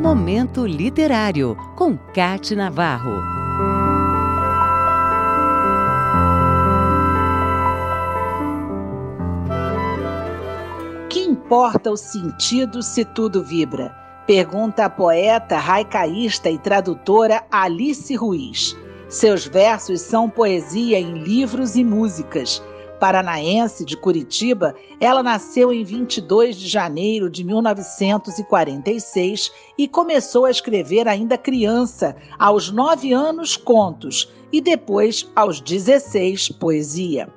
Momento Literário, com Cate Navarro. Que importa o sentido se tudo vibra? Pergunta a poeta, raicaísta e tradutora Alice Ruiz. Seus versos são poesia em livros e músicas paranaense de Curitiba, ela nasceu em 22 de janeiro de 1946 e começou a escrever ainda criança, aos 9 anos, contos e depois, aos 16, poesia.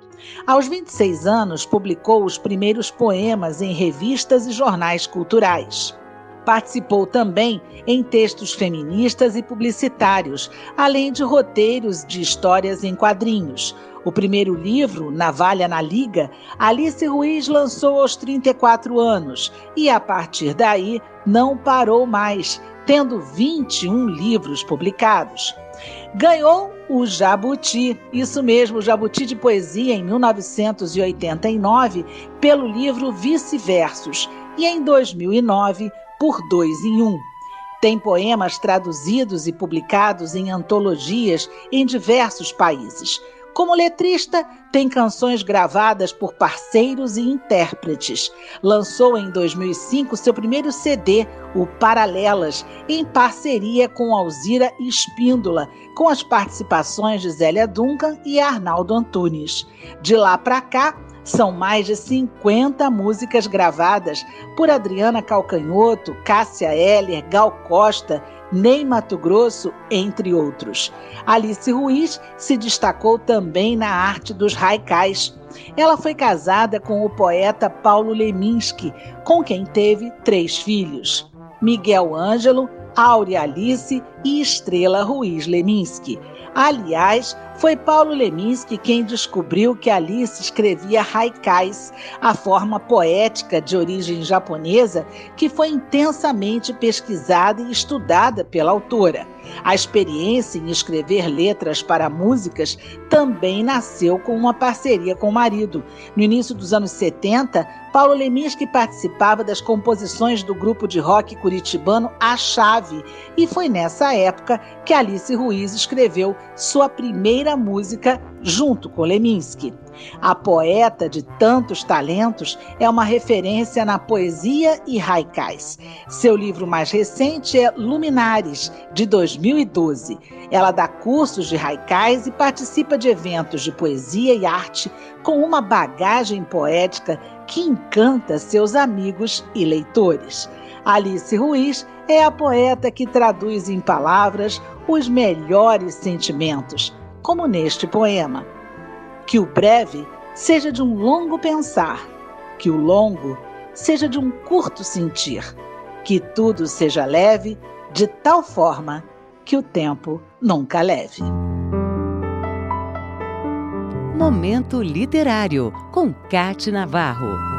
Aos 26 anos, publicou os primeiros poemas em revistas e jornais culturais. Participou também em textos feministas e publicitários, além de roteiros de histórias em quadrinhos. O primeiro livro, Navalha na Liga, Alice Ruiz lançou aos 34 anos e, a partir daí, não parou mais, tendo 21 livros publicados. Ganhou o Jabuti, isso mesmo, o Jabuti de Poesia, em 1989, pelo livro Vice-Versos, e em 2009, por Dois em Um. Tem poemas traduzidos e publicados em antologias em diversos países. Como letrista, tem canções gravadas por parceiros e intérpretes. Lançou em 2005 seu primeiro CD, o Paralelas, em parceria com Alzira Espíndola, com as participações de Zélia Duncan e Arnaldo Antunes. De lá para cá, são mais de 50 músicas gravadas por Adriana Calcanhoto, Cássia Heller, Gal Costa, Ney Mato Grosso, entre outros. Alice Ruiz se destacou também na arte dos haikais. Ela foi casada com o poeta Paulo Leminski, com quem teve três filhos: Miguel Ângelo, Áurea Alice e Estrela Ruiz Leminski. Aliás, foi Paulo Leminski quem descobriu que Alice escrevia haikais, a forma poética de origem japonesa que foi intensamente pesquisada e estudada pela autora. A experiência em escrever letras para músicas também nasceu com uma parceria com o marido. No início dos anos 70, Paulo Leminski participava das composições do grupo de rock curitibano A Chave, e foi nessa época que Alice Ruiz escreveu sua primeira música junto com Leminski. A poeta de tantos talentos é uma referência na poesia e haikais. Seu livro mais recente é Luminares, de 2012. Ela dá cursos de haikais e participa de eventos de poesia e arte com uma bagagem poética que encanta seus amigos e leitores. Alice Ruiz é a poeta que traduz em palavras os melhores sentimentos, como neste poema. Que o breve seja de um longo pensar, que o longo seja de um curto sentir, que tudo seja leve de tal forma que o tempo nunca leve. Momento Literário, com Cate Navarro.